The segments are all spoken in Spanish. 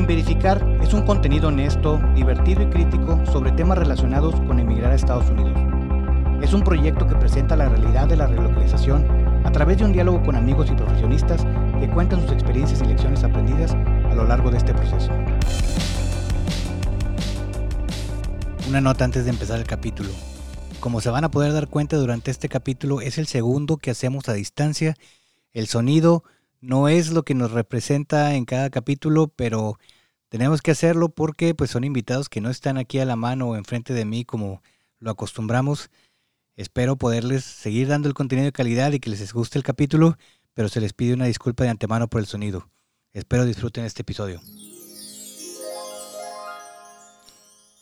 Sin Verificar es un contenido honesto, divertido y crítico sobre temas relacionados con emigrar a Estados Unidos. Es un proyecto que presenta la realidad de la relocalización a través de un diálogo con amigos y profesionistas que cuentan sus experiencias y lecciones aprendidas a lo largo de este proceso. Una nota antes de empezar el capítulo. Como se van a poder dar cuenta durante este capítulo, es el segundo que hacemos a distancia. El sonido no es lo que nos representa en cada capítulo, pero tenemos que hacerlo porque pues son invitados que no están aquí a la mano o enfrente de mí como lo acostumbramos. Espero poderles seguir dando el contenido de calidad y que les guste el capítulo, pero se les pide una disculpa de antemano por el sonido. Espero disfruten este episodio.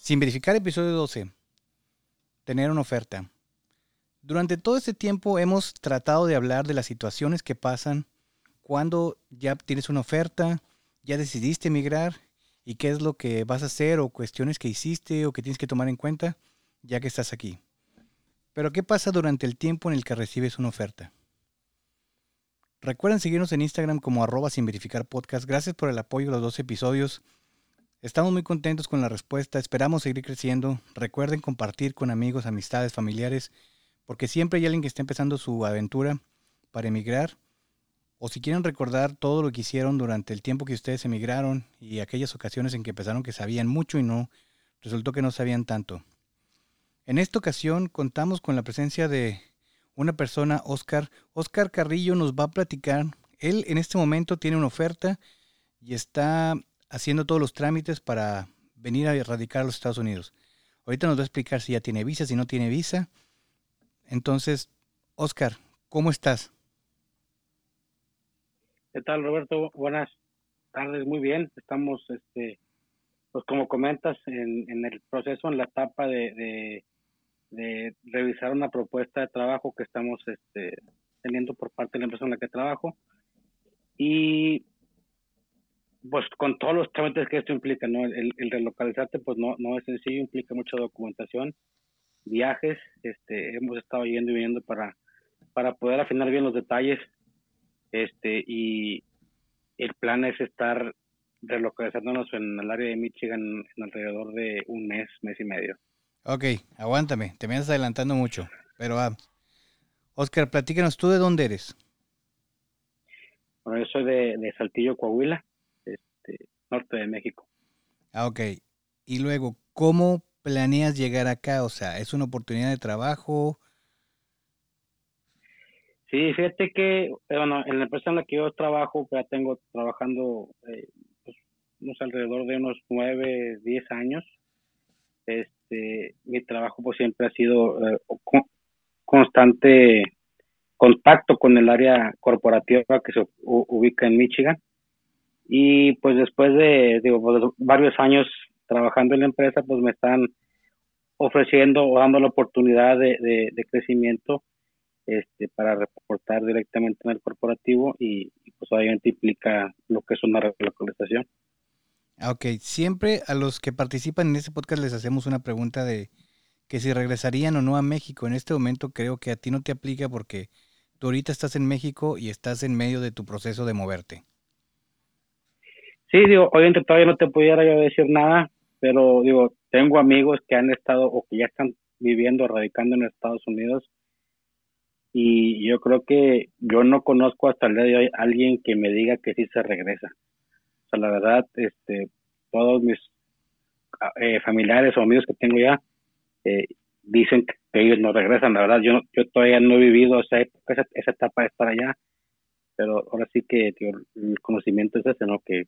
Sin verificar episodio 12. Tener una oferta. Durante todo este tiempo hemos tratado de hablar de las situaciones que pasan cuando ya tienes una oferta, ya decidiste emigrar y qué es lo que vas a hacer o cuestiones que hiciste o que tienes que tomar en cuenta ya que estás aquí. Pero ¿qué pasa durante el tiempo en el que recibes una oferta? Recuerden seguirnos en Instagram como arroba sin verificar. Gracias por el apoyo a los dos episodios. Estamos muy contentos con la respuesta, esperamos seguir creciendo. Recuerden compartir con amigos, amistades, familiares, porque siempre hay alguien que está empezando su aventura para emigrar o si quieren recordar todo lo que hicieron durante el tiempo que ustedes emigraron y aquellas ocasiones en que pensaron que sabían mucho y no, resultó que no sabían tanto. En esta ocasión contamos con la presencia de una persona, Oscar. Oscar Carrillo nos va a platicar. Él en este momento tiene una oferta y está haciendo todos los trámites para venir a radicar a los Estados Unidos. Ahorita nos va a explicar si ya tiene visa, si no tiene visa. Entonces, Oscar, ¿cómo estás? ¿Qué tal, Roberto? Buenas tardes, muy bien. Estamos, este, pues como comentas, en, el proceso, en la etapa de, de, revisar una propuesta de trabajo que estamos este, teniendo por parte de la empresa en la que trabajo. Y pues con todos los trámites que esto implica, ¿no? El, el, relocalizarte, pues no, no es sencillo, implica mucha documentación, viajes, este, hemos estado yendo y viniendo para, para poder afinar bien los detalles este, y el plan es estar relocalizándonos en el área de Michigan en alrededor de un mes, mes y medio. Ok, aguántame, te me estás adelantando mucho. Pero, ah, Oscar, platícanos, ¿tú de dónde eres? Bueno, yo soy de, de Saltillo, Coahuila, este, norte de México. Ah, ok. Y luego, ¿cómo planeas llegar acá? O sea, ¿es una oportunidad de trabajo? Sí, fíjate que, bueno, en la empresa en la que yo trabajo, ya tengo trabajando eh, pues, unos alrededor de unos nueve, diez años. Este, mi trabajo pues siempre ha sido eh, constante contacto con el área corporativa que se ubica en Michigan. Y pues después de digo, pues, varios años trabajando en la empresa, pues me están ofreciendo o dando la oportunidad de crecimiento este, para reportar directamente en el corporativo y, pues obviamente implica lo que es una relocalización. Ok, siempre a los que participan en este podcast les hacemos una pregunta de que si regresarían o no a México. En este momento creo que a ti no te aplica porque tú ahorita estás en México y estás en medio de tu proceso de moverte. Sí, digo, obviamente todavía no te pudiera yo decir nada, pero digo, tengo amigos que han estado o que ya están viviendo, radicando en Estados Unidos y yo creo que yo no conozco hasta el día de hoy a alguien que me diga que sí se regresa. O sea, la verdad, este, todos mis eh, familiares o amigos que tengo ya eh, dicen que ellos no regresan. La verdad, yo, yo todavía no he vivido esa, esa, esa etapa de estar allá, pero ahora sí que el conocimiento es ese, ¿no? Que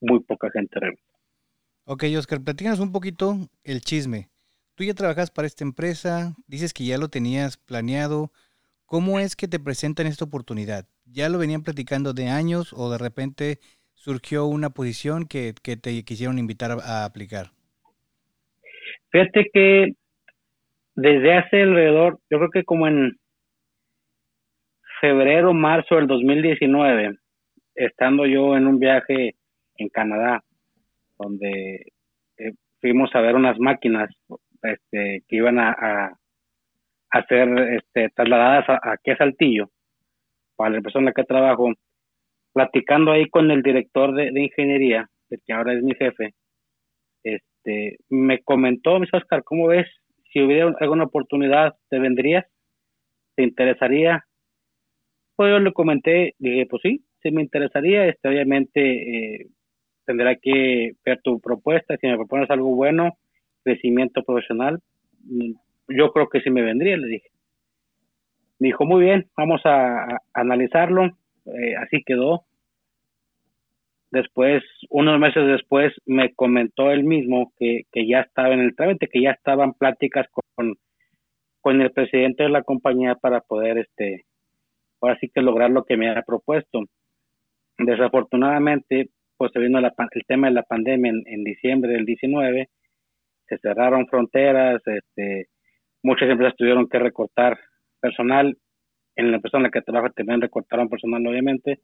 muy poca gente regresa. Ok, Oscar, platícanos un poquito el chisme. Tú ya trabajas para esta empresa, dices que ya lo tenías planeado. ¿Cómo es que te presentan esta oportunidad? ¿Ya lo venían platicando de años o de repente surgió una posición que, te quisieron invitar a, aplicar? Fíjate que desde hace alrededor, yo creo que como en febrero, marzo del 2019, estando yo en un viaje en Canadá, donde eh, fuimos a ver unas máquinas este, que iban a ser este, trasladadas aquí a Saltillo, para la la que trabajo, platicando ahí con el director de, ingeniería, el que ahora es mi jefe, este, me comentó, mis Oscar, ¿cómo ves? Si hubiera alguna oportunidad, ¿te vendrías? ¿Te interesaría? Pues yo le comenté, dije, pues sí, sí me interesaría, este, obviamente eh, tendrá que ver tu propuesta, si me propones algo bueno, crecimiento profesional, yo creo que sí me vendría, le dije. Me dijo, muy bien, vamos a, analizarlo, eh, así quedó. Después, unos meses después, me comentó él mismo que, que ya estaba en el trámite, que ya estaban pláticas con, con el presidente de la compañía para poder, este, ahora sí que lograr lo que me había propuesto. Desafortunadamente, pues se vino el tema de la pandemia en, en diciembre del 19, se cerraron fronteras, este, muchas empresas tuvieron que recortar personal, en la empresa en la que trabajo también recortaron personal obviamente,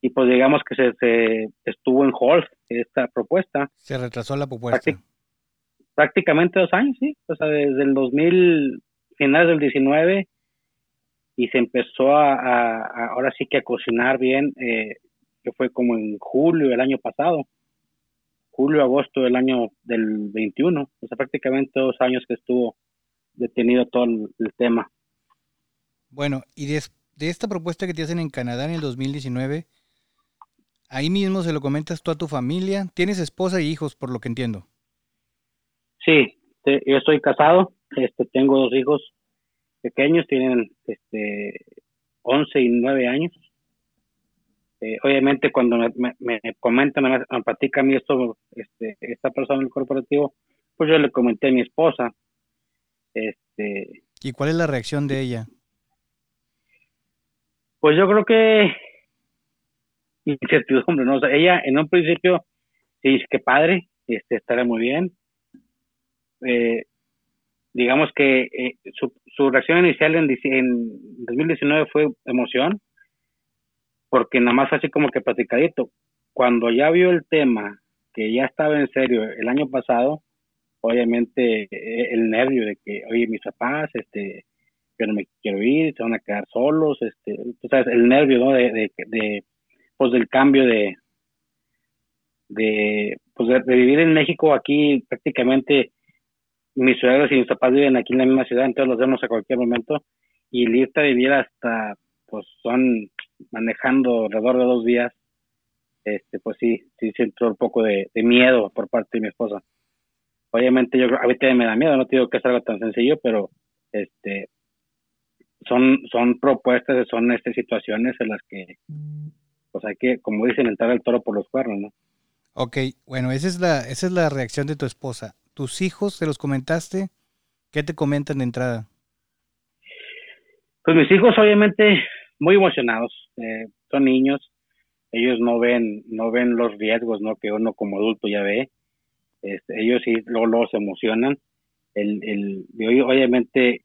y pues digamos que se, estuvo en hold esta propuesta. Se retrasó la propuesta. prácticamente dos años, sí, o sea, desde el 2000, finales del 19, y se empezó a, ahora sí que a cocinar bien, eh, que fue como en julio del año pasado, julio, agosto del año del 21, o sea, prácticamente dos años que estuvo detenido todo el, tema. Bueno, y de, esta propuesta que te hacen en Canadá en el 2019, ahí mismo se lo comentas tú a tu familia, tienes esposa y hijos, por lo que entiendo. Sí, yo estoy casado, este, tengo dos hijos pequeños, tienen este, 11 y 9 años. Eh, obviamente cuando me, me, comentan, me, me platica a mí esto, este, esta persona del corporativo, pues yo le comenté a mi esposa. Este, ¿Y cuál es la reacción de ella? Pues yo creo que incertidumbre, ¿no? O sea, ella en un principio dice que padre, este, estará muy bien. Eh, digamos que eh, su, su, reacción inicial en, en 2019 fue emoción, porque nada más así como que platicadito. Cuando ya vio el tema, que ya estaba en serio el año pasado, obviamente eh, el nervio de que, oye, mis papás, este, yo no me quiero ir, se van a quedar solos, este, tú sabes, el nervio, ¿no? De, de, de pues del cambio de, de, pues de, vivir en México aquí prácticamente mis suegros y mis papás viven aquí en la misma ciudad, entonces los vemos a cualquier momento y el irte a vivir hasta, pues son manejando alrededor de dos días, este, pues sí, sí siento un poco de, miedo por parte de mi esposa. Obviamente yo ahorita me da miedo, no digo que sea tan sencillo, pero este son son propuestas, son estas situaciones en las que pues hay que, como dicen, entrar al toro por los cuernos, ¿no? Ok, bueno, esa es la esa es la reacción de tu esposa. ¿Tus hijos, se los comentaste? ¿Qué te comentan de entrada? Pues mis hijos obviamente muy emocionados, eh, son niños, ellos no ven, no ven los riesgos, ¿no? Que uno como adulto ya ve, este, ellos sí luego, se emocionan, el, el, obviamente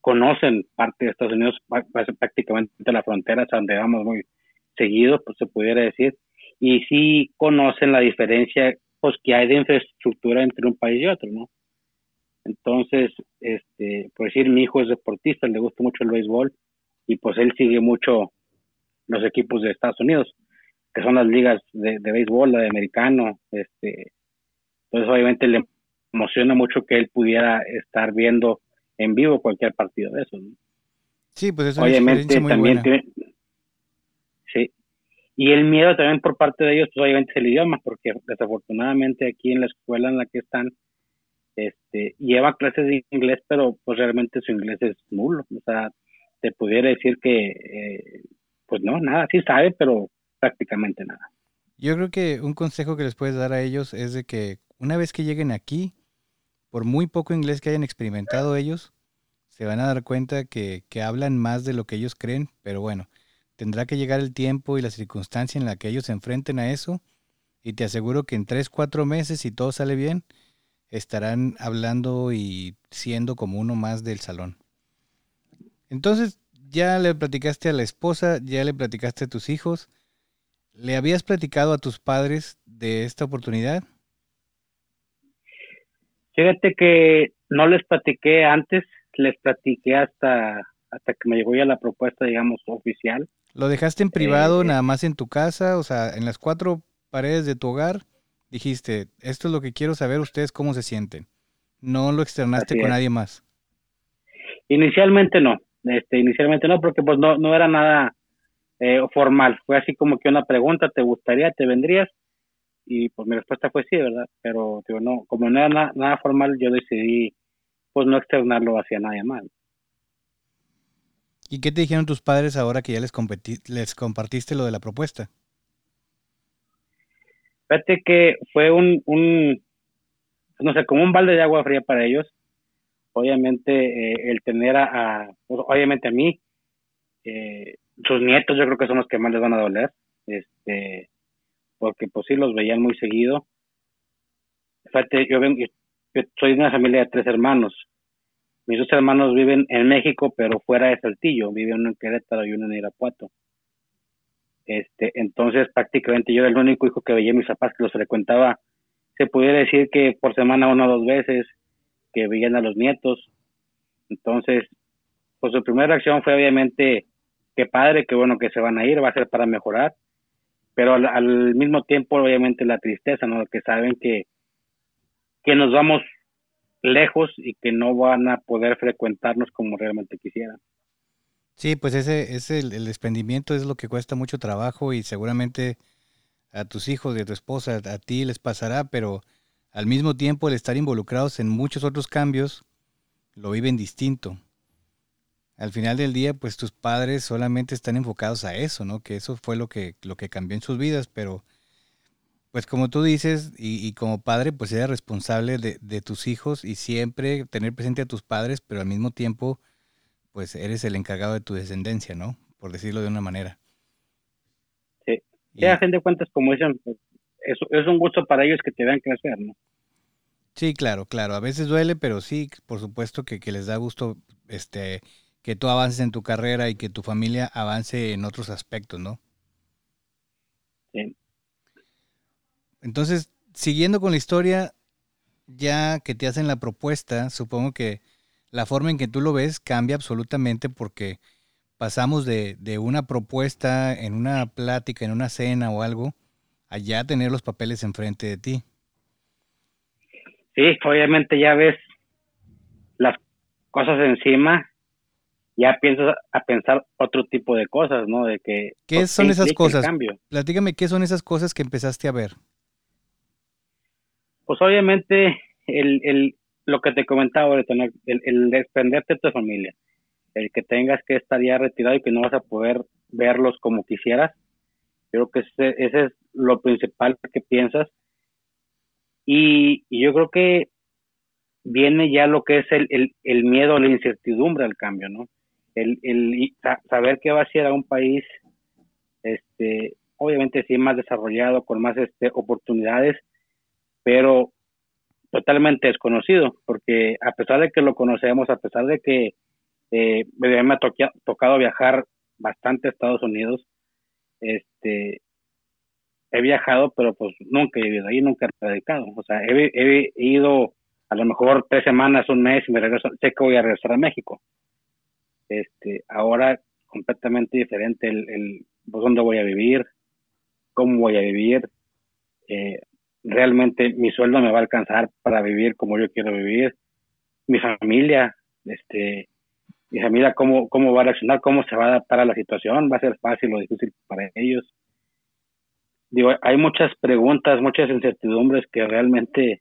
conocen parte de Estados Unidos, prácticamente la frontera, donde vamos muy seguido, pues se pudiera decir, y sí conocen la diferencia pues que hay de infraestructura entre un país y otro, ¿no? Entonces, este, por decir, mi hijo es deportista, le gusta mucho el béisbol, y pues él sigue mucho los equipos de Estados Unidos, que son las ligas de, béisbol, la de americano, este, entonces obviamente le emociona mucho que él pudiera estar viendo en vivo cualquier partido de esos. Sí, pues eso obviamente también tiene, sí, y el miedo también por parte de ellos, pues obviamente es el idioma, porque desafortunadamente aquí en la escuela en la que están, este, lleva clases de inglés, pero pues realmente su inglés es nulo, o sea, te pudiera decir que, eh, pues no, nada, sí sabe, pero prácticamente nada. Yo creo que un consejo que les puedes dar a ellos es de que una vez que lleguen aquí, por muy poco inglés que hayan experimentado ellos, se van a dar cuenta que, que hablan más de lo que ellos creen, pero bueno, tendrá que llegar el tiempo y la circunstancia en la que ellos se enfrenten a eso, y te aseguro que en tres, cuatro meses, si todo sale bien, estarán hablando y siendo como uno más del salón. Entonces, ya le platicaste a la esposa, ya le platicaste a tus hijos. ¿Le habías platicado a tus padres de esta oportunidad? Fíjate que no les platiqué antes, les platiqué hasta, hasta que me llegó ya la propuesta, digamos, oficial. ¿Lo dejaste en privado, eh, nada más en tu casa, o sea, en las cuatro paredes de tu hogar? dijiste, esto es lo que quiero saber ustedes cómo se sienten. No lo externaste con nadie más. Inicialmente no, este, inicialmente no, porque pues no, no era nada eh, formal, fue así como que una pregunta, ¿te gustaría, te vendrías? Y pues mi respuesta fue sí, ¿verdad? Pero digo, no, como no era nada formal, yo decidí pues no externarlo hacia nadie más. ¿Y qué te dijeron tus padres ahora que ya les, les compartiste lo de la propuesta? Fíjate que fue un, un, no sé, como un balde de agua fría para ellos. Obviamente eh, el tener a, pues, obviamente a mí, eh, sus nietos yo creo que son los que más les van a doler, este, porque pues sí los veían muy seguido. Fíjate, yo, soy de una familia de tres hermanos. Mis dos hermanos viven en México, pero fuera de Saltillo, viven uno en Querétaro y uno en Irapuato. Este, entonces prácticamente yo era el único hijo que veía a mis papás que los frecuentaba, se pudiera decir que por semana una o dos veces, que veían a los nietos. Entonces, pues su primera reacción fue obviamente qué padre, qué bueno que se van a ir, va a ser para mejorar, pero al, mismo tiempo obviamente la tristeza, ¿no? Que saben que, que nos vamos lejos y que no van a poder frecuentarnos como realmente quisieran. Sí, pues ese, ese el, desprendimiento es lo que cuesta mucho trabajo y seguramente a tus hijos y a tu esposa, a ti les pasará, pero al mismo tiempo el estar involucrados en muchos otros cambios lo viven distinto al final del día, pues tus padres solamente están enfocados a eso, ¿no? Que eso fue lo que, lo que cambió en sus vidas, pero pues como tú dices, y, como padre, pues eres responsable de, tus hijos y siempre tener presente a tus padres, pero al mismo tiempo, pues eres el encargado de tu descendencia, ¿no? Por decirlo de una manera. Sí, y, a de cuentas, como dicen, pues, es, es un gusto para ellos que te vean crecer, ¿no? Sí, claro, claro. A veces duele, pero sí, por supuesto que, que les da gusto este que tú avances en tu carrera y que tu familia avance en otros aspectos, ¿no? Sí. Entonces, siguiendo con la historia, ya que te hacen la propuesta, supongo que la forma en que tú lo ves cambia absolutamente porque pasamos de, de una propuesta en una plática, en una cena o algo, a ya tener los papeles enfrente de ti. Sí, obviamente ya ves las cosas encima ya piensas a pensar otro tipo de cosas, ¿no? De que ¿Qué son esas cosas? Platícame qué son esas cosas que empezaste a ver. Pues obviamente el, el lo que te comentaba ahorita, el, el desprenderte de tu familia, el que tengas que estar ya retirado y que no vas a poder verlos como quisieras, creo que ese, ese es lo principal que piensas. Y, y, yo creo que viene ya lo que es el, el, el miedo, la incertidumbre al cambio, ¿no? El, saber que va a ser a un país, este, obviamente sí más desarrollado, con más este, oportunidades, pero totalmente desconocido, porque a pesar de que lo conocemos, a pesar de que eh, me ha tocado viajar bastante a Estados Unidos, este, he viajado, pero pues nunca he vivido ahí, nunca he radicado. O sea, he, he, ido a lo mejor tres semanas, un mes y me regreso, sé que voy a regresar a México este, ahora completamente diferente el, el pues, dónde voy a vivir, cómo voy a vivir, eh, realmente mi sueldo me va a alcanzar para vivir como yo quiero vivir, mi familia, este, mi familia cómo, cómo va a reaccionar, cómo se va a adaptar a la situación, va a ser fácil o difícil para ellos. Digo, hay muchas preguntas, muchas incertidumbres que realmente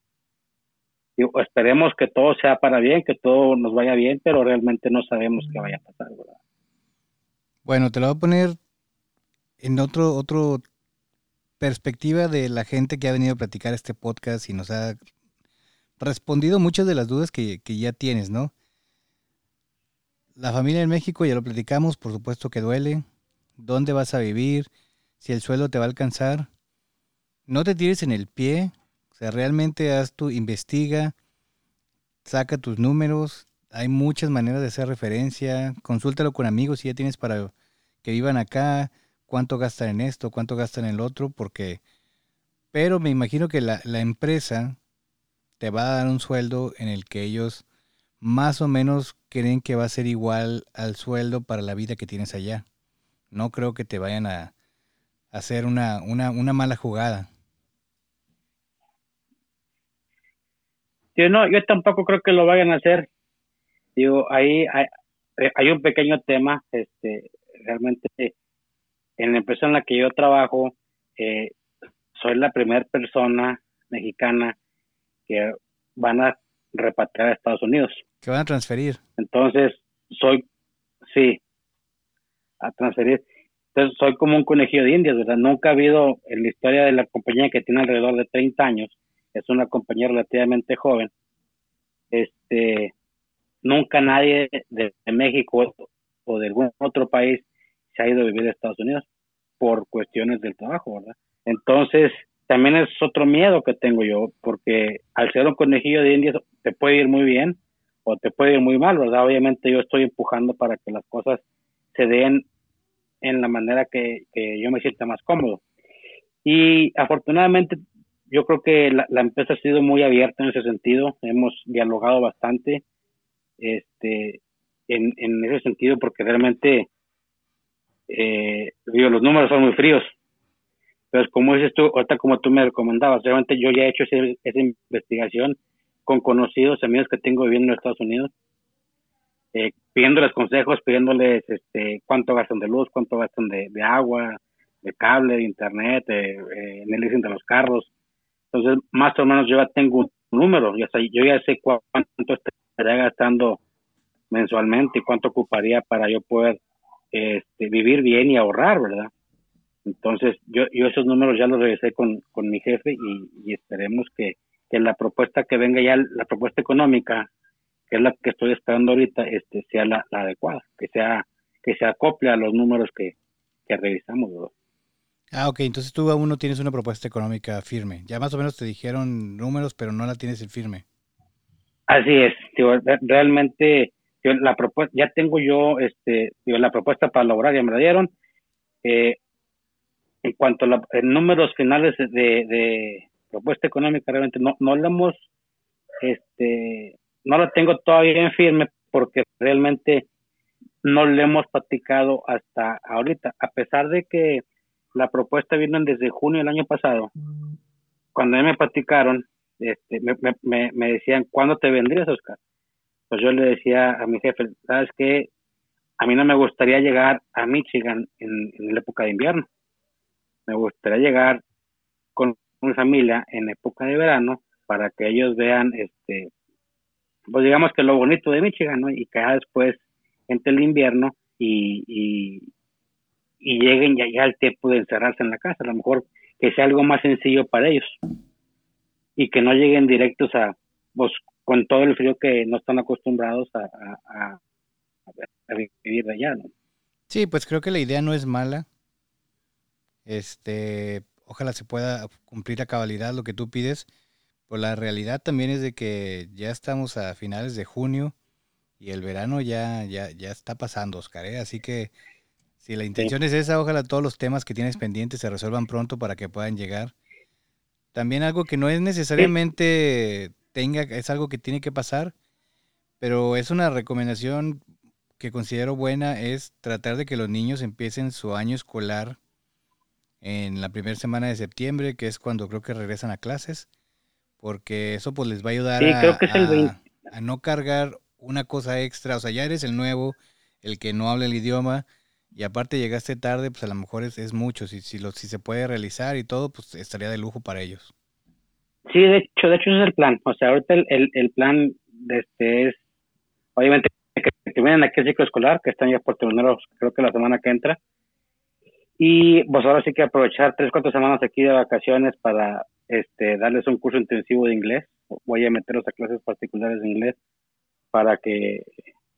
esperemos que todo sea para bien, que todo nos vaya bien, pero realmente no sabemos qué vaya a pasar, Bueno, te lo voy a poner en otro, otro perspectiva de la gente que ha venido a platicar este podcast y nos ha respondido muchas de las dudas que, que ya tienes, ¿no? La familia en México, ya lo platicamos, por supuesto que duele. ¿Dónde vas a vivir? Si el suelo te va a alcanzar. No te tires en el pie, o sea, realmente haz tu, investiga, saca tus números. Hay muchas maneras de hacer referencia. Consúltalo con amigos si ya tienes para que vivan acá, cuánto gastan en esto, cuánto gastan en el otro, porque... Pero me imagino que la, la empresa te va a dar un sueldo en el que ellos más o menos creen que va a ser igual al sueldo para la vida que tienes allá. No creo que te vayan a hacer una, una, una mala jugada. Yo no, yo tampoco creo que lo vayan a hacer. Digo, ahí hay, hay un pequeño tema, este, realmente en la empresa en la que yo trabajo, eh, soy la primera persona mexicana que van a repatriar a Estados Unidos. Que van a transferir. Entonces, soy, sí, a transferir. Entonces, soy como un conejillo de indias, ¿verdad? Nunca ha habido en la historia de la compañía que tiene alrededor de 30 años, es una compañía relativamente joven, este, nunca nadie de, México o de algún otro país se ha ido a vivir a Estados Unidos por cuestiones del trabajo, ¿verdad? Entonces, también es otro miedo que tengo yo, porque al ser un conejillo de indias te puede ir muy bien o te puede ir muy mal, ¿verdad? Obviamente yo estoy empujando para que las cosas se den en la manera que, yo me sienta más cómodo. Y afortunadamente yo creo que la, empresa ha sido muy abierta en ese sentido, hemos dialogado bastante este, en, en ese sentido porque realmente eh, digo, los números son muy fríos. Pero como dices tú, ahorita como tú me recomendabas, realmente yo ya he hecho esa investigación con conocidos amigos que tengo viviendo en Estados Unidos, eh, pidiéndoles consejos, pidiéndoles este, cuánto gastan de luz, cuánto gastan de, agua, de cable, de internet, eh, en el leasing de los carros. Entonces, más o menos yo ya tengo un número, ya sé, yo ya sé cuánto estaría gastando mensualmente y cuánto ocuparía para yo poder este, vivir bien y ahorrar, ¿verdad? Entonces, yo, yo esos números ya los revisé con, con mi jefe y, esperemos que, que, la propuesta que venga ya, la propuesta económica, que es la que estoy esperando ahorita, este, sea la, adecuada, que sea que se acople a los números que, que revisamos. ¿verdad? Ah, ok, entonces tú aún no tienes una propuesta económica firme. Ya más o menos te dijeron números, pero no la tienes en firme. Así es, realmente la propuesta, ya tengo yo este, la propuesta para lograr, ya me la dieron. Eh, en cuanto a los números finales de, propuesta económica, realmente no, no la hemos, este, no la tengo todavía en firme porque realmente no le hemos platicado hasta ahorita, a pesar de que la propuesta vino desde junio del año pasado. Cuando me platicaron, este, me, me, me decían, ¿cuándo te vendrías, Oscar? pues yo le decía a mi jefe, ¿sabes qué? A mí no me gustaría llegar a Michigan en, la época de invierno. Me gustaría llegar con mi familia en época de verano para que ellos vean, este, pues digamos que lo bonito de Michigan, ¿no? Y que después entre el invierno y, y, lleguen ya, el tiempo de encerrarse en la casa. A lo mejor que sea algo más sencillo para ellos y que no lleguen directos a, pues, con todo el frío que no están acostumbrados a, vivir allá, ¿no? Sí, pues creo que la idea no es mala. Este, ojalá se pueda cumplir a cabalidad lo que tú pides. Pues la realidad también es de que ya estamos a finales de junio y el verano ya, ya, ya está pasando, Oscar. ¿eh? Así que si la intención es esa, ojalá todos los temas que tienes pendientes se resuelvan pronto para que puedan llegar. También algo que no es necesariamente es algo que tiene que pasar, pero es una recomendación que considero buena, es tratar de que los niños empiecen su año escolar en la primera semana de septiembre, que es cuando creo que regresan a clases, porque eso pues les va a ayudar a, no cargar una cosa extra, o sea, ya eres el nuevo, el que no habla el idioma, y aparte llegaste tarde, pues a lo mejor es, es mucho, si, si, lo, si se puede realizar y todo, pues estaría de lujo para ellos. Sí, de hecho, de hecho ese es el plan. O sea, ahorita el, el, plan de este es, obviamente, que, vienen aquí al ciclo escolar, que están ya por terminar, creo que la semana que entra. Y pues ahora sí que aprovechar tres, cuatro semanas aquí de vacaciones para este, darles un curso intensivo de inglés. Voy a meterlos a clases particulares de inglés para que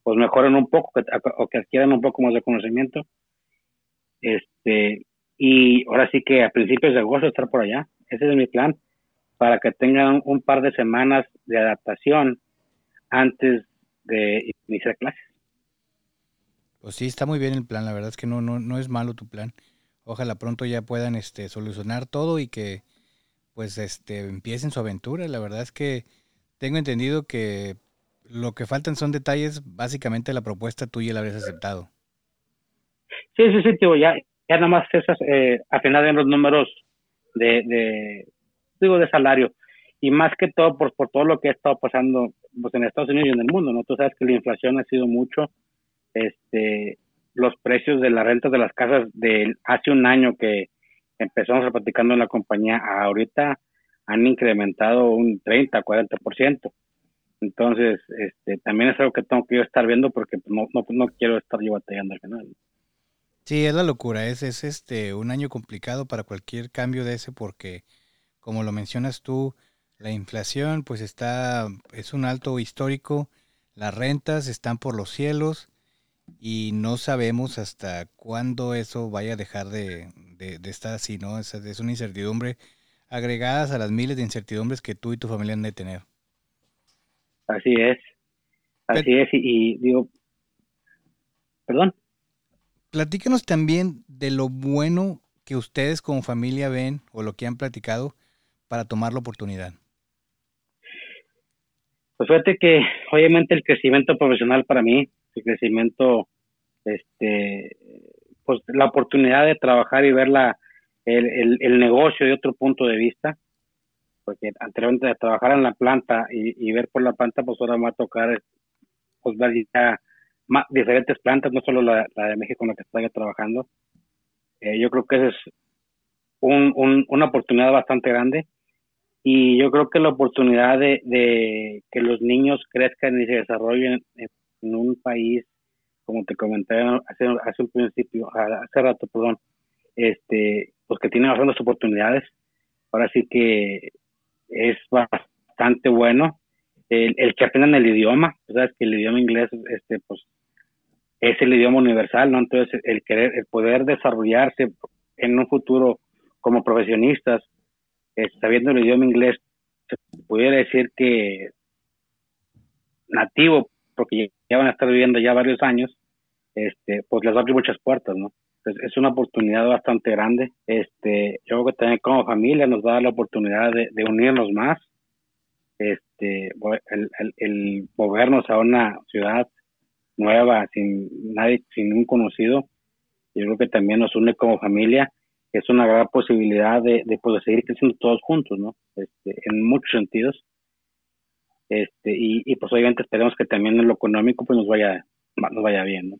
pues mejoren un poco o que adquieran un poco más de conocimiento. Este, y ahora sí que a principios de agosto estar por allá. Ese es mi plan para que tengan un par de semanas de adaptación antes de iniciar clases. Pues sí, está muy bien el plan, la verdad es que no, no, no es malo tu plan. Ojalá pronto ya puedan este, solucionar todo y que pues este, empiecen su aventura. La verdad es que tengo entendido que lo que faltan son detalles, básicamente la propuesta tuya la habrías aceptado. Sí, sí, sí, tío, ya, ya nada más esas, eh, afinar en los números de, digo, de salario. y más que todo por, por todo lo que ha estado pasando pues, en Estados Unidos y en el mundo, ¿no? Tú sabes que la inflación ha sido mucho, este, los precios de las rentas de las casas de hace un año que empezamos platicando en la compañía, ahorita han incrementado un 30, 40%. Entonces, este, también es algo que tengo que yo estar viendo porque pues, no, no, no quiero estar yo batallando al final. Sí, es la locura, es, es este un año complicado para cualquier cambio de ese porque, como lo mencionas tú, la inflación pues está, es un alto histórico, las rentas están por los cielos y no sabemos hasta cuándo eso vaya a dejar de, de, estar así, ¿no? Es, es una incertidumbre agregadas a las miles de incertidumbres que tú y tu familia han de tener. Así es, así es, y, digo, perdón. Platícanos también de lo bueno que ustedes como familia ven o lo que han platicado para tomar la oportunidad. Pues fíjate que obviamente el crecimiento profesional para mí, el crecimiento, este, pues la oportunidad de trabajar y ver la, el, el negocio de otro punto de vista, porque anteriormente de trabajar en la planta y, ver por la planta, pues ahora va a tocar pues ya más, diferentes plantas, no solo la, de México en la que estoy trabajando. Eh, yo creo que esa es un, una oportunidad bastante grande y yo creo que la oportunidad de, que los niños crezcan y se desarrollen en, un país, como te comenté hace, hace un principio, hace rato, perdón, este, pues que tiene bastantes oportunidades. Ahora sí que es bastante bueno. El, el que aprendan el idioma, sabes que el idioma inglés, este, pues, es el idioma universal, ¿no? Entonces, el querer, el poder desarrollarse en un futuro como profesionistas, eh, sabiendo el idioma inglés, se pudiera decir que nativo, porque ya van a estar viviendo ya varios años, este, pues les va a abrir muchas puertas, ¿no? Es una oportunidad bastante grande. Este, yo creo que también como familia nos da la oportunidad de, unirnos más, este, el, movernos a una ciudad nueva, sin nadie, sin un conocido, yo creo que también nos une como familia. Es una gran posibilidad de, de poder seguir creciendo todos juntos, ¿no? Este, en muchos sentidos. Este, y, y pues obviamente esperemos que también en lo económico pues nos vaya, nos vaya bien, ¿no?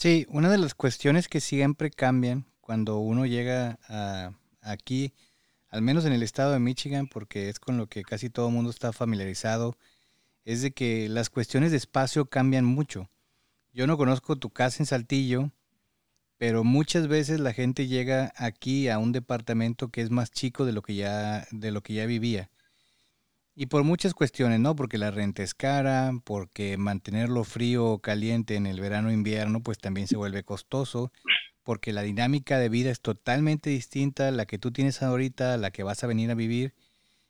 Sí, una de las cuestiones que siempre cambian cuando uno llega a, aquí, al menos en el estado de Michigan, porque es con lo que casi todo el mundo está familiarizado, es de que las cuestiones de espacio cambian mucho. Yo no conozco tu casa en Saltillo, pero muchas veces la gente llega aquí a un departamento que es más chico de lo que ya, de lo que ya vivía. Y por muchas cuestiones, ¿no? Porque la renta es cara, porque mantenerlo frío o caliente en el verano o invierno, pues también se vuelve costoso, porque la dinámica de vida es totalmente distinta a la que tú tienes ahorita, a la que vas a venir a vivir.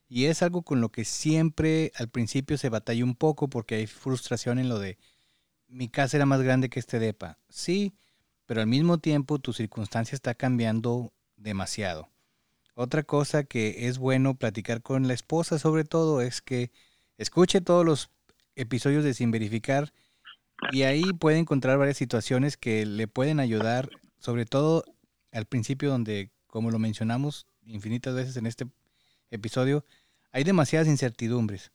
Y es algo con lo que siempre al principio se batalla un poco porque hay frustración en lo de mi casa era más grande que este depa. Sí, pero al mismo tiempo tu circunstancia está cambiando demasiado. Otra cosa que es bueno platicar con la esposa sobre todo es que escuche todos los episodios de Sin Verificar y ahí puede encontrar varias situaciones que le pueden ayudar, sobre todo al principio donde, como lo mencionamos infinitas veces en este episodio, hay demasiadas incertidumbres.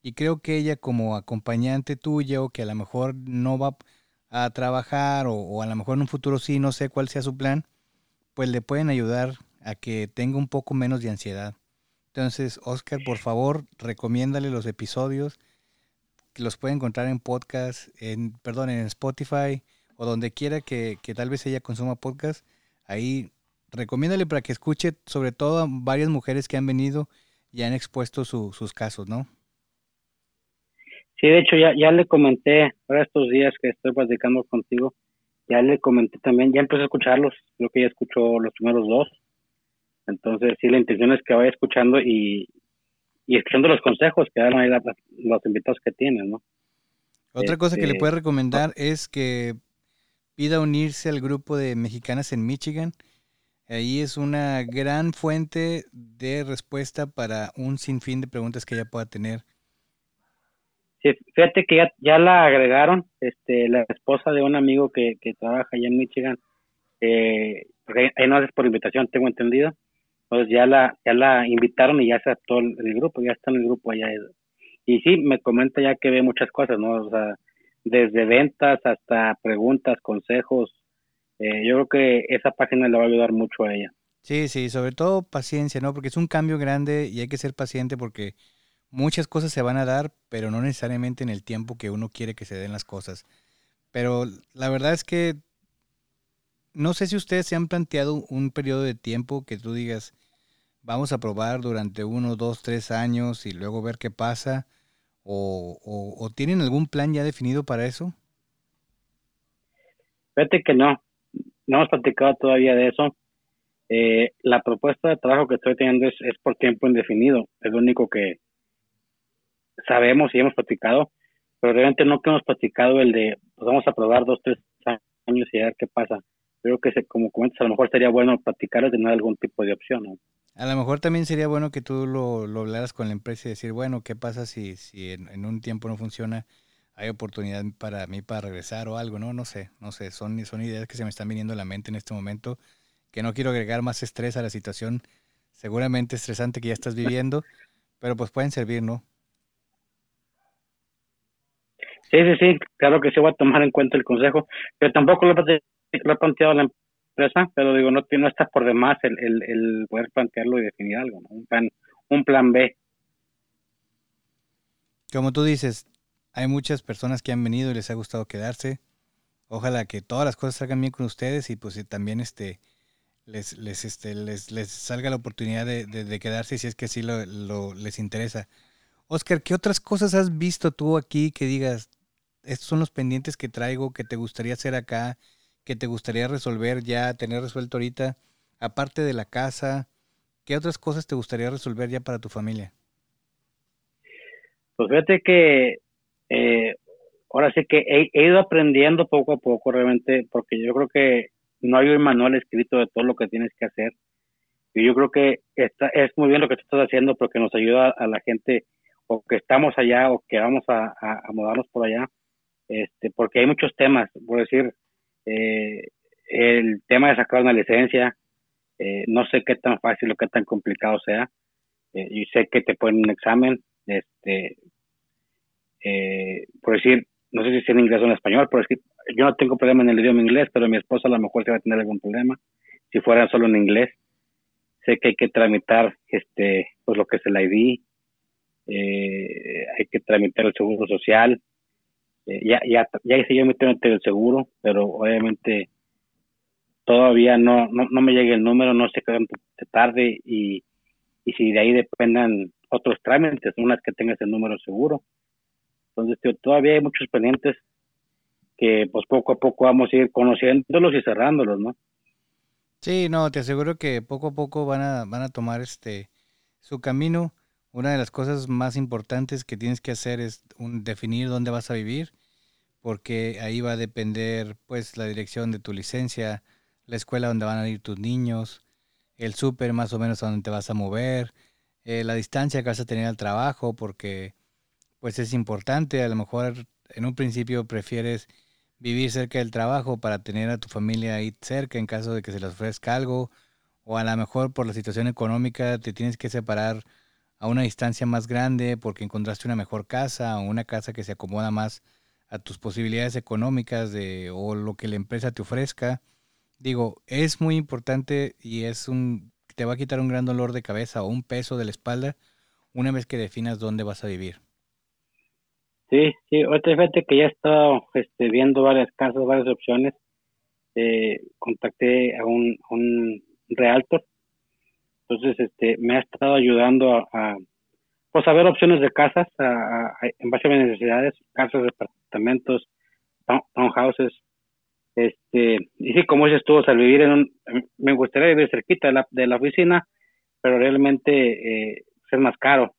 Y creo que ella como acompañante tuya o que a lo mejor no va a trabajar o, a lo mejor en un futuro sí, no sé cuál sea su plan, pues le pueden ayudar a que tenga un poco menos de ansiedad. Entonces, Oscar, por favor, recomiéndale los episodios que los puede encontrar en podcast, en, perdón, en Spotify o donde quiera que, tal vez ella consuma podcast. Ahí recomiéndale para que escuche sobre todo a varias mujeres que han venido y han expuesto sus casos, ¿no? Sí, de hecho ya, ya le comenté ahora estos días que estoy platicando contigo, ya le comenté también, ya empecé a escucharlos, creo que ya escuchó los primeros dos, entonces, sí, la intención es que vaya escuchando y, y escuchando los consejos que dan ahí los invitados que tienen, ¿no? Otra cosa que le este, puedo recomendar es que pida unirse al grupo de mexicanas en Michigan. Ahí es una gran fuente de respuesta para un sinfín de preguntas que ella pueda tener. Sí, fíjate que ya, ya la agregaron, este, la esposa de un amigo que, que trabaja allá en Michigan, eh, ahí no haces por invitación, tengo entendido, Entonces ya la, ya la invitaron y ya se el, grupo, ya está en el grupo allá. Y sí, me comenta ya que ve muchas cosas, ¿no? O sea, desde ventas hasta preguntas, consejos. Eh, yo creo que esa página le va a ayudar mucho a ella. Sí, sí, sobre todo paciencia, ¿no? Porque es un cambio grande y hay que ser paciente porque muchas cosas se van a dar, pero no necesariamente en el tiempo que uno quiere que se den las cosas. Pero la verdad es que no sé si ustedes se han planteado un periodo de tiempo que tú digas, vamos a probar durante uno, dos, tres años y luego ver qué pasa, o, o, tienen algún plan ya definido para eso. Fíjate que no, no hemos platicado todavía de eso. Eh, la propuesta de trabajo que estoy teniendo es, es por tiempo indefinido, es lo único que, sabemos y hemos platicado, pero realmente no que hemos platicado el de, pues vamos a probar dos, tres años y a ver qué pasa. Creo que, se, como comentas, a lo mejor sería bueno platicar de tener algún tipo de opción. ¿no? A lo mejor también sería bueno que tú lo, lo hablaras con la empresa y decir, bueno, ¿qué pasa si, si en, un tiempo no funciona? Hay oportunidad para mí para regresar o algo, ¿no? No sé, no sé, son, son ideas que se me están viniendo a la mente en este momento, que no quiero agregar más estrés a la situación seguramente estresante que ya estás viviendo, pero pues pueden servir, ¿no? Sí, sí, sí, claro que sí voy a tomar en cuenta el consejo, pero tampoco lo, he planteado a la empresa, pero digo, no, no está por demás el, el, el poder plantearlo y definir algo, ¿no? un, plan, un plan B. Como tú dices, hay muchas personas que han venido y les ha gustado quedarse. Ojalá que todas las cosas salgan bien con ustedes y pues también este les, les, este, les, les salga la oportunidad de, de, quedarse si es que así lo, lo, les interesa. Oscar, ¿qué otras cosas has visto tú aquí que digas, estos son los pendientes que traigo, que te gustaría hacer acá, que te gustaría resolver ya, tener resuelto ahorita, aparte de la casa, ¿qué otras cosas te gustaría resolver ya para tu familia? Pues fíjate que eh, ahora sí que he, ido aprendiendo poco a poco realmente, porque yo creo que no hay un manual escrito de todo lo que tienes que hacer. Y yo creo que está, es muy bien lo que tú estás haciendo porque nos ayuda a la gente o que estamos allá o que vamos a, a, mudarnos por allá, este, porque hay muchos temas, por decir, eh, el tema de sacar una licencia, eh, no sé qué tan fácil o qué tan complicado sea, eh, y sé que te ponen un examen, este, por decir, no sé si es en inglés o en español, pero es que yo no tengo problema en el idioma inglés, pero mi esposa a lo mejor se va a tener algún problema si fuera solo en inglés. Sé que hay que tramitar este pues lo que es el ID, eh, hay que tramitar el seguro social. Eh, ya, ya, ya hice yo mi trámite del seguro, pero obviamente todavía no, no, me llega el número, no sé qué tarde y, y si de ahí dependan otros trámites, unas que tengas el número seguro. Entonces, todavía hay muchos pendientes que pues poco a poco vamos a ir conociéndolos y cerrándolos, ¿no? Sí, no, te aseguro que poco a poco van a, van a tomar este su camino una de las cosas más importantes que tienes que hacer es definir dónde vas a vivir, porque ahí va a depender pues la dirección de tu licencia, la escuela donde van a ir tus niños, el súper más o menos a donde te vas a mover, eh, la distancia que vas a tener al trabajo, porque pues es importante, a lo mejor en un principio prefieres vivir cerca del trabajo para tener a tu familia ahí cerca en caso de que se les ofrezca algo, o a lo mejor por la situación económica te tienes que separar a una distancia más grande porque encontraste una mejor casa o una casa que se acomoda más a tus posibilidades económicas de, o lo que la empresa te ofrezca. Digo, es muy importante y es un te va a quitar un gran dolor de cabeza o un peso de la espalda una vez que definas dónde vas a vivir. Sí, sí, ahorita fíjate que ya he estado este, viendo varias casas, varias opciones. Eh, contacté a un, un realtor entonces, este, me ha estado ayudando a, pues a ver opciones de casas en base a mis necesidades, casas, departamentos, townhouses, este, y sí, como dices tú, al vivir en un, me gustaría vivir cerquita de la, de la oficina, pero realmente eh, es más caro.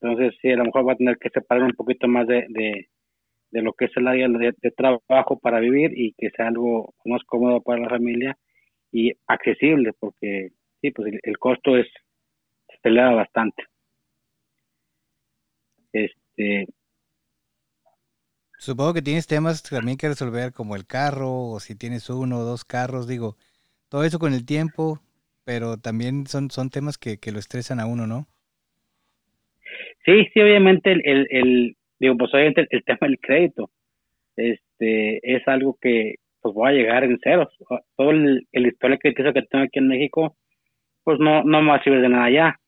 Entonces, sí, a lo mejor va a tener que separar un poquito más de, de, lo que es el área de, trabajo para vivir y que sea algo más cómodo para la familia y accesible, porque sí, pues el, costo es, se eleva bastante. Este. Supongo que tienes temas también que resolver como el carro o si tienes uno o dos carros, digo, todo eso con el tiempo pero también son, son temas que, que lo estresan a uno, ¿no? Sí, sí, obviamente el, el, el digo, pues obviamente el, tema del crédito, este, es algo que pues voy a llegar en ceros. Todo el, el historial crediticio que tengo aquí en México, pues no, no me va a servir de nada ya.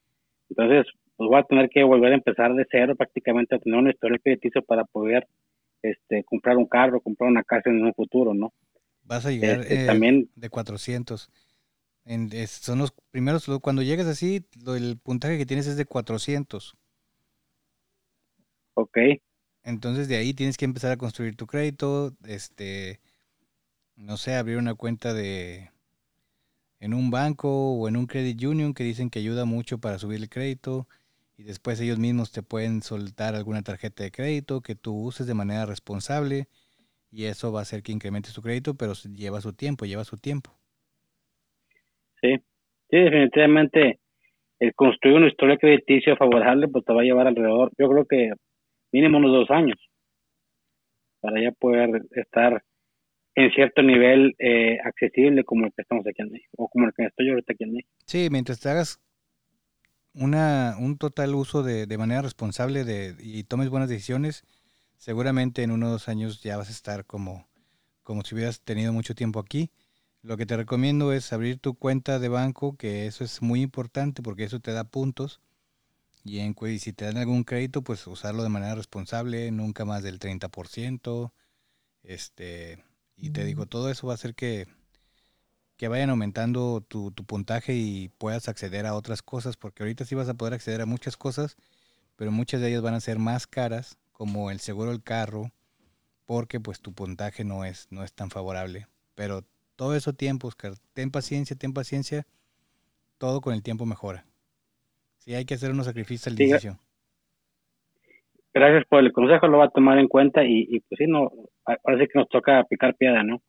Entonces, pues voy a tener que volver a empezar de cero prácticamente a tener un historial crediticio para poder este, comprar un carro, comprar una casa en un futuro, ¿no? Vas a llegar este, eh, también de 400. En, son los primeros, cuando llegas así, el puntaje que tienes es de 400. Ok. Entonces de ahí tienes que empezar a construir tu crédito, este, no sé, abrir una cuenta de en un banco o en un credit union que dicen que ayuda mucho para subir el crédito y después ellos mismos te pueden soltar alguna tarjeta de crédito que tú uses de manera responsable y eso va a hacer que incrementes tu crédito, pero lleva su tiempo, lleva su tiempo. Sí, sí, definitivamente el construir una historia crediticia favorable pues te va a llevar alrededor, yo creo que mínimo unos dos años para ya poder estar en cierto nivel eh, accesible como el que estamos aquí en México o como el que estoy ahorita aquí en México. Sí, mientras te hagas una, un total uso de, de manera responsable de, y tomes buenas decisiones, seguramente en unos dos años ya vas a estar como, como si hubieras tenido mucho tiempo aquí. Lo que te recomiendo es abrir tu cuenta de banco, que eso es muy importante porque eso te da puntos y, en, si te dan algún crédito, pues usarlo de manera responsable, nunca más del 30%. Este, y te digo, todo eso va a hacer que, que vayan aumentando tu, tu, puntaje y puedas acceder a otras cosas, porque ahorita sí vas a poder acceder a muchas cosas, pero muchas de ellas van a ser más caras, como el seguro del carro, porque pues tu puntaje no es, no es tan favorable. Pero todo eso tiempo, Oscar, ten paciencia, ten paciencia, todo con el tiempo mejora. Sí, hay que hacer unos sacrificios al inicio. Gracias por el consejo, lo va a tomar en cuenta y, pues sí, no, parece que nos toca picar piedra, ¿no?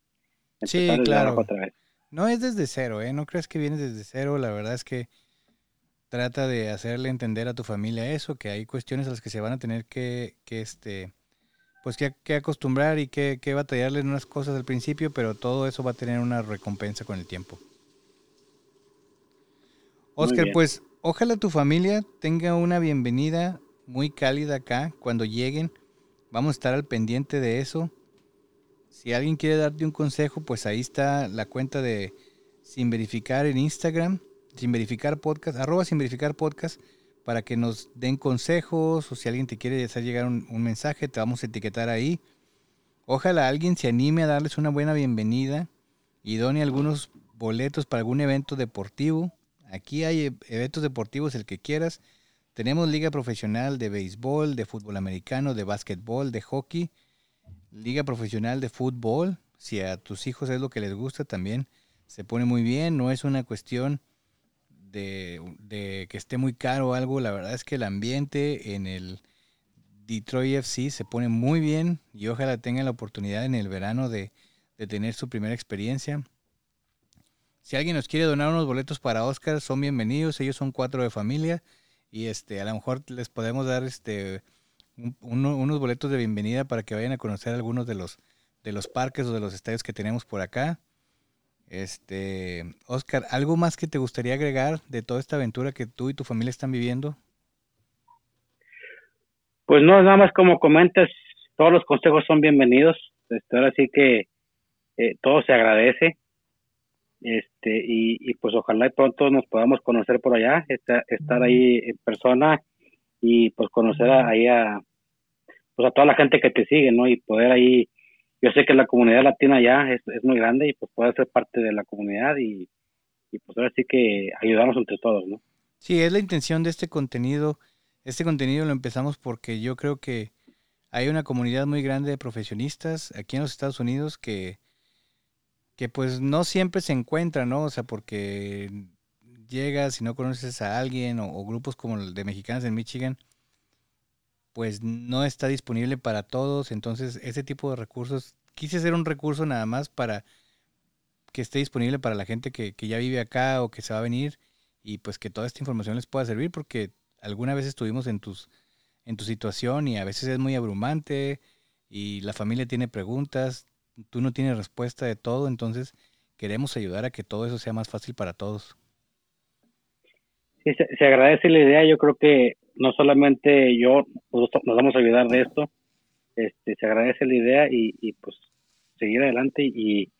sí, claro. No es desde cero, ¿eh? No crees que vienes desde cero, la verdad es que trata de hacerle entender a tu familia eso, que hay cuestiones a las que se van a tener que, que este, pues que, que acostumbrar y que, que batallarle en unas cosas al principio, pero todo eso va a tener una recompensa con el tiempo. Oscar, pues ojalá tu familia tenga una bienvenida muy cálida acá cuando lleguen. Vamos a estar al pendiente de eso. Si alguien quiere darte un consejo, pues ahí está la cuenta de Sin Verificar en Instagram, Sin Verificar Podcast, arroba Sin Verificar Podcast, para que nos den consejos o si alguien te quiere hacer llegar un, mensaje, te vamos a etiquetar ahí. Ojalá alguien se anime a darles una buena bienvenida y done algunos boletos para algún evento deportivo Aquí hay e-, eventos deportivos, el que quieras. Tenemos liga profesional de béisbol, de fútbol americano, de básquetbol, de hockey, liga profesional de fútbol. Si a tus hijos es lo que les gusta también, se pone muy bien. No es una cuestión de, que esté muy caro o algo. La verdad es que el ambiente en el Detroit FC se pone muy bien y ojalá tengan la oportunidad en el verano de, de tener su primera experiencia. Si alguien nos quiere donar unos boletos para Oscar, son bienvenidos. Ellos son cuatro de familia y este a lo mejor les podemos dar este unos boletos de bienvenida para que vayan a conocer algunos de los de los parques o de los estadios que tenemos por acá. Este, Oscar, ¿algo más que te gustaría agregar de toda esta aventura que tú y tu familia están viviendo? Pues no, nada más como comentas, todos los consejos son bienvenidos. Este, ahora sí que eh, todo se agradece este y, pues ojalá pronto nos podamos conocer por allá estar, ahí en persona y pues conocer ahí a pues a toda la gente que te sigue no y poder ahí yo sé que la comunidad latina ya es, es muy grande y pues poder ser parte de la comunidad y, y pues ahora sí que ayudarnos entre todos no sí es la intención de este contenido. Este contenido lo empezamos porque yo creo que hay una comunidad muy grande de profesionistas aquí en los Estados Unidos que que pues no siempre se encuentra, ¿no? O sea, porque llegas y no conoces a alguien o, grupos como el de mexicanos en Michigan, pues no está disponible para todos. Entonces, ese tipo de recursos, quise hacer un recurso nada más para que esté disponible para la gente que, que ya vive acá o que se va a venir y pues que toda esta información les pueda servir porque alguna vez estuvimos en tus en tu situación y a veces es muy abrumante y la familia tiene preguntas, tú no tienes respuesta de todo, entonces queremos ayudar a que todo eso sea más fácil para todos. Sí, se, agradece la idea. Yo creo que no solamente yo nos, vamos a ayudar de esto. Este, se agradece la idea y, pues seguir adelante y,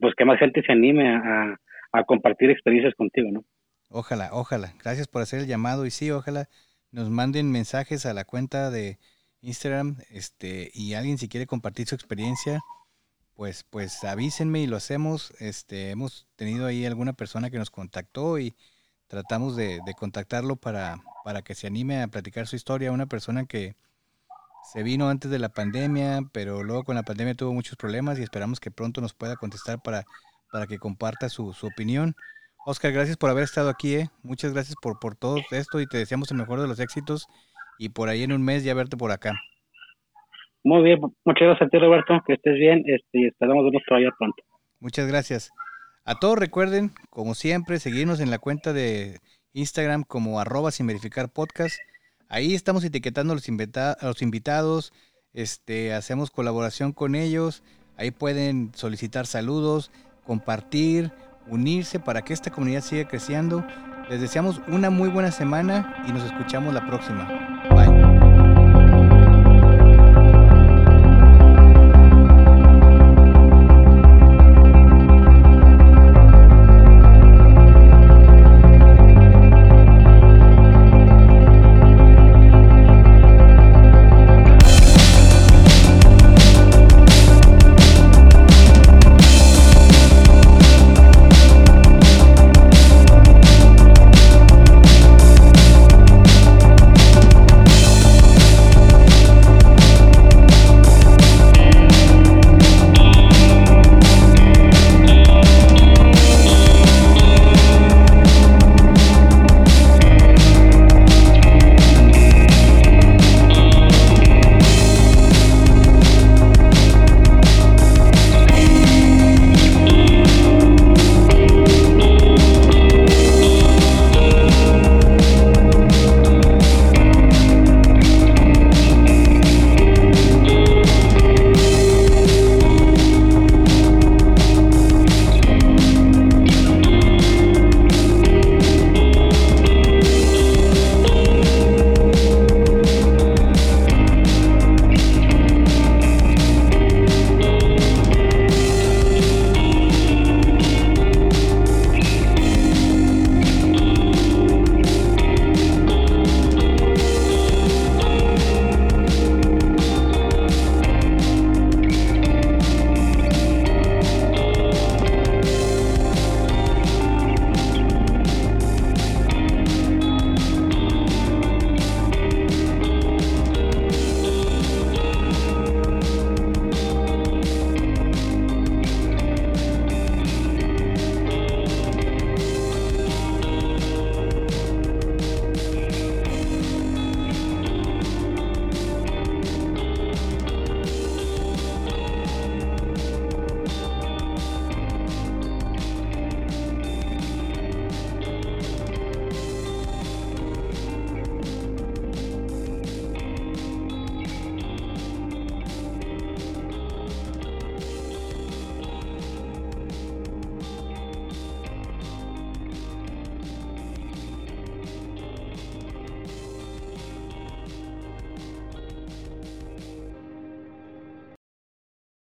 pues que más gente se anime a, a compartir experiencias contigo, ¿no? Ojalá, ojalá. Gracias por hacer el llamado y sí, ojalá nos manden mensajes a la cuenta de Instagram, este, y alguien si quiere compartir su experiencia, pues, pues avísenme y lo hacemos. Este, hemos tenido ahí alguna persona que nos contactó y tratamos de, contactarlo para, para que se anime a platicar su historia. Una persona que se vino antes de la pandemia, pero luego con la pandemia tuvo muchos problemas y esperamos que pronto nos pueda contestar para, para que comparta su, su opinión. Oscar, gracias por haber estado aquí, ¿eh? Muchas gracias por, por todo esto y te deseamos el mejor de los éxitos y por ahí en un mes ya verte por acá. Muy bien, muchas gracias a ti Roberto, que estés bien este, y esperamos vernos todavía pronto. Muchas gracias. A todos recuerden, como siempre, seguirnos en la cuenta de Instagram como arroba sin verificar podcast. Ahí estamos etiquetando a los, a los invitados, este, hacemos colaboración con ellos, ahí pueden solicitar saludos, compartir, unirse para que esta comunidad siga creciendo. Les deseamos una muy buena semana y nos escuchamos la próxima.